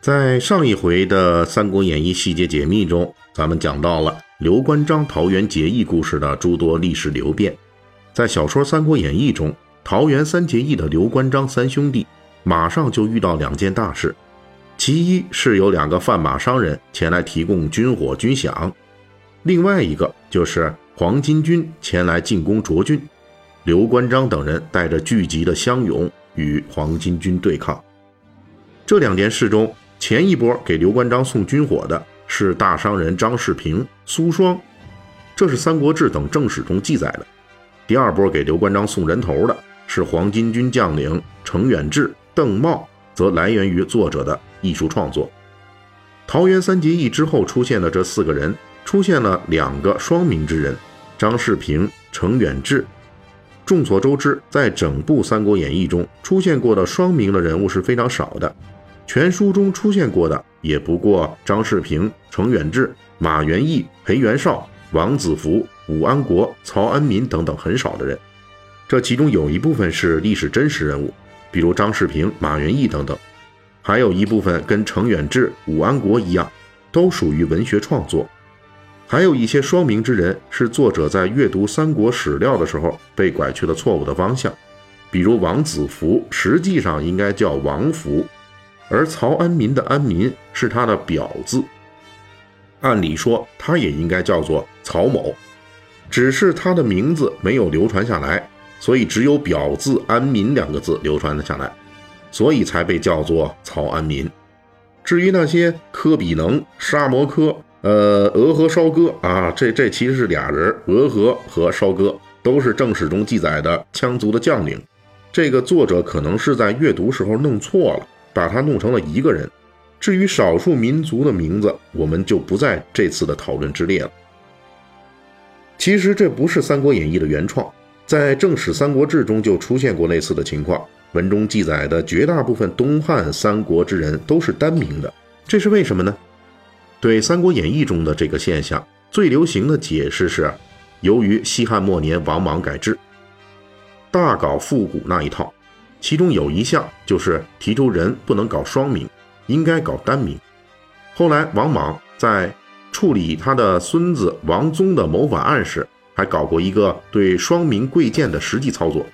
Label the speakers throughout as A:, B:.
A: 在上一回的《三国演义》细节解密中，咱们讲到了刘关张桃园结义故事的诸多历史流变。在小说《三国演义》中，桃园三结义的刘关张三兄弟马上就遇到两件大事，其一是有两个贩马商人前来提供军火军饷，另外一个就是黄巾军前来进攻涿郡，刘关张等人带着聚集的乡勇与黄巾军对抗。这两件事中，前一波给刘关张送军火的是大商人张世平、苏双，这是《三国志》等正史中记载的。第二波给刘关张送人头的是黄巾军将领程远志、邓茂，则来源于作者的艺术创作。桃园三结义之后出现的这四个人，出现了两个双名之人：张世平、程远志。众所周知，在整部《三国演义》中出现过的双名的人物是非常少的。全书中出现过的也不过张世平、程远志、马元义、裴元绍、王子服、武安国、曹安民等等很少的人。这其中有一部分是历史真实人物，比如张世平、马元义等等；还有一部分跟程远志、武安国一样，都属于文学创作。还有一些双名之人是作者在阅读三国史料的时候被拐去了错误的方向，比如王子服实际上应该叫王福。而曹安民的安民是他的表字，按理说他也应该叫做曹某，只是他的名字没有流传下来，所以只有表字安民两个字流传了下来，所以才被叫做曹安民。至于那些科比能、沙摩柯、呃俄和烧哥啊，这这其实是俩人，俄和和烧哥都是正史中记载的羌族的将领，这个作者可能是在阅读时候弄错了。把他弄成了一个人。至于少数民族的名字，我们就不在这次的讨论之列了。其实这不是《三国演义》的原创，在正史《三国志》中就出现过类似的情况。文中记载的绝大部分东汉三国之人都是单名的，这是为什么呢？对《三国演义》中的这个现象，最流行的解释是，由于西汉末年王莽改制，大搞复古那一套。其中有一项就是提出人不能搞双名，应该搞单名。后来王莽在处理他的孙子王宗的谋反案时，还搞过一个对双名贵贱的实际操作，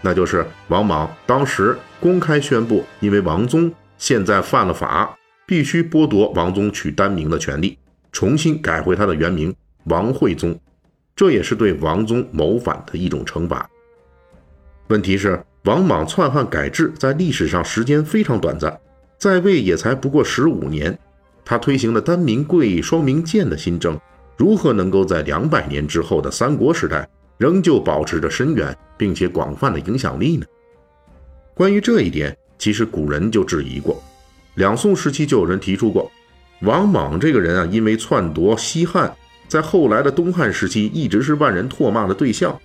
A: 那就是王莽当时公开宣布，因为王宗现在犯了法，必须剥夺王宗取单名的权利，重新改回他的原名王惠宗，这也是对王宗谋反的一种惩罚。问题是。王莽篡汉改制，在历史上时间非常短暂，在位也才不过十五年。他推行的单名贵、双名贱的新政，如何能够在两百年之后的三国时代，仍旧保持着深远并且广泛的影响力呢？关于这一点，其实古人就质疑过。两宋时期就有人提出过，王莽这个人啊，因为篡夺西汉，在后来的东汉时期一直是万人唾骂的对象。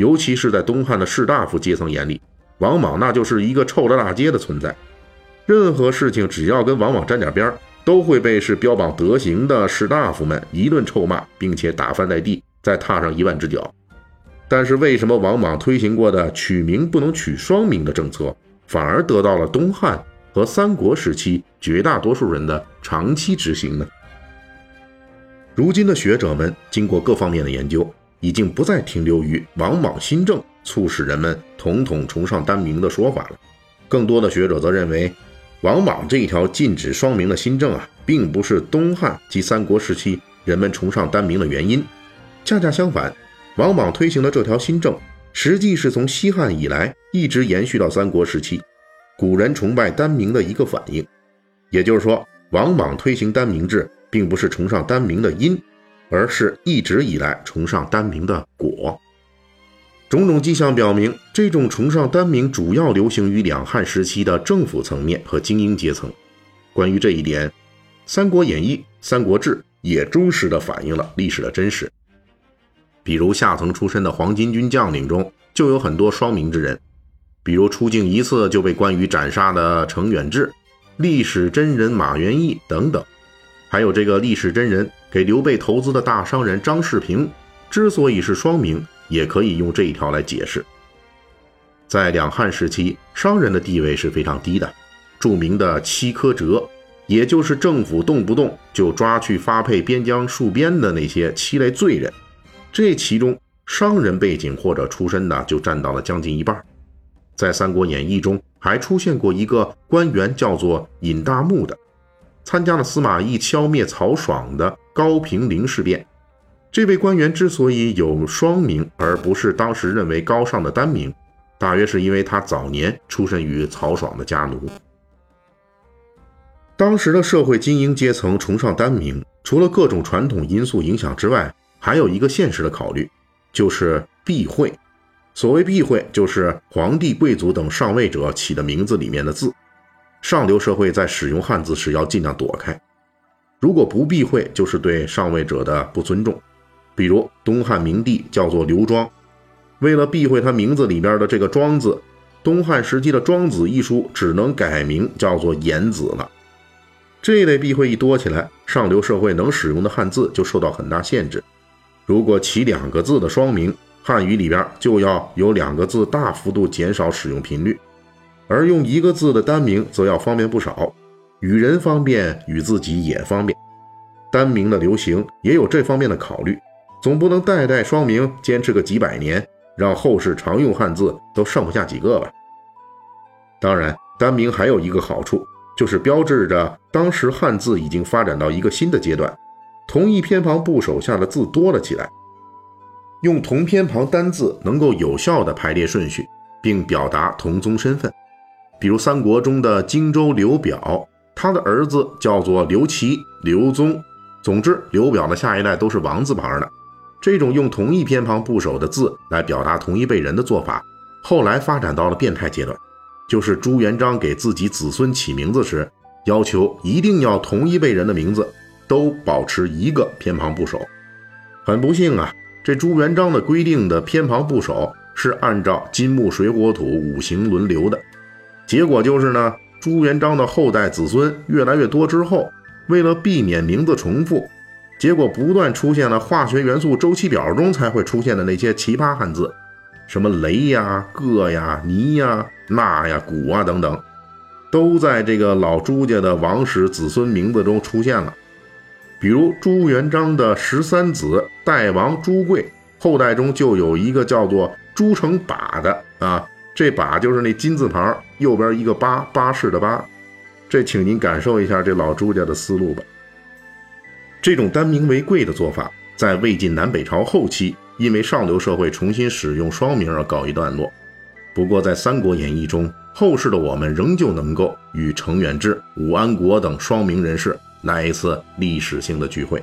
A: 尤其是在东汉的士大夫阶层眼里，王莽那就是一个臭了大街的存在。任何事情只要跟王莽沾点边儿，都会被是标榜德行的士大夫们一顿臭骂，并且打翻在地，再踏上一万只脚。但是为什么王莽推行过的取名不能取双名的政策，反而得到了东汉和三国时期绝大多数人的长期执行呢？如今的学者们经过各方面的研究。已经不再停留于王莽新政促使人们统统崇尚单名的说法了。更多的学者则认为，王莽这一条禁止双名的新政啊，并不是东汉及三国时期人们崇尚单名的原因。恰恰相反，王莽推行的这条新政，实际是从西汉以来一直延续到三国时期，古人崇拜单名的一个反应。也就是说，王莽推行单名制，并不是崇尚单名的因。而是一直以来崇尚单名的果。种种迹象表明，这种崇尚单名主要流行于两汉时期的政府层面和精英阶层。关于这一点，三国演义》《三国志》也忠实地反映了历史的真实。比如下层出身的黄巾军将领中，就有很多双名之人，比如出境一次就被关羽斩杀的程远志、历史真人马元义等等。还有这个历史真人给刘备投资的大商人张世平，之所以是双名，也可以用这一条来解释。在两汉时期，商人的地位是非常低的。著名的七苛折，也就是政府动不动就抓去发配边疆戍边的那些七类罪人，这其中商人背景或者出身的就占到了将近一半。在《三国演义》中还出现过一个官员，叫做尹大木的。参加了司马懿消灭曹爽的高平陵事变。这位官员之所以有双名，而不是当时认为高尚的单名，大约是因为他早年出身于曹爽的家奴。当时的社会精英阶层崇尚单名，除了各种传统因素影响之外，还有一个现实的考虑，就是避讳。所谓避讳，就是皇帝、贵族等上位者起的名字里面的字。上流社会在使用汉字时要尽量躲开，如果不避讳，就是对上位者的不尊重。比如东汉明帝叫做刘庄，为了避讳他名字里边的这个“庄”字，东汉时期的《庄子》一书只能改名叫做颜子了。这类避讳一多起来，上流社会能使用的汉字就受到很大限制。如果起两个字的双名，汉语里边就要有两个字大幅度减少使用频率。而用一个字的单名则要方便不少，与人方便，与自己也方便。单名的流行也有这方面的考虑，总不能代代双名坚持个几百年，让后世常用汉字都剩不下几个吧？当然，单名还有一个好处，就是标志着当时汉字已经发展到一个新的阶段，同一偏旁部首下的字多了起来，用同偏旁单字能够有效的排列顺序，并表达同宗身份。比如三国中的荆州刘表，他的儿子叫做刘琦、刘宗。总之，刘表的下一代都是王字旁的。这种用同一偏旁部首的字来表达同一辈人的做法，后来发展到了变态阶段，就是朱元璋给自己子孙起名字时，要求一定要同一辈人的名字都保持一个偏旁部首。很不幸啊，这朱元璋的规定的偏旁部首是按照金木水火土五行轮流的。结果就是呢，朱元璋的后代子孙越来越多之后，为了避免名字重复，结果不断出现了化学元素周期表中才会出现的那些奇葩汉字，什么雷呀、铬呀、泥呀、钠呀、钴啊等等，都在这个老朱家的王室子孙名字中出现了。比如朱元璋的十三子代王朱贵后代中就有一个叫做朱成靶的啊。这把就是那金字旁右边一个八巴士的巴，这请您感受一下这老朱家的思路吧。这种单名为贵的做法，在魏晋南北朝后期，因为上流社会重新使用双名而告一段落。不过在《三国演义》中，后世的我们仍旧能够与程远志、武安国等双名人士来一次历史性的聚会。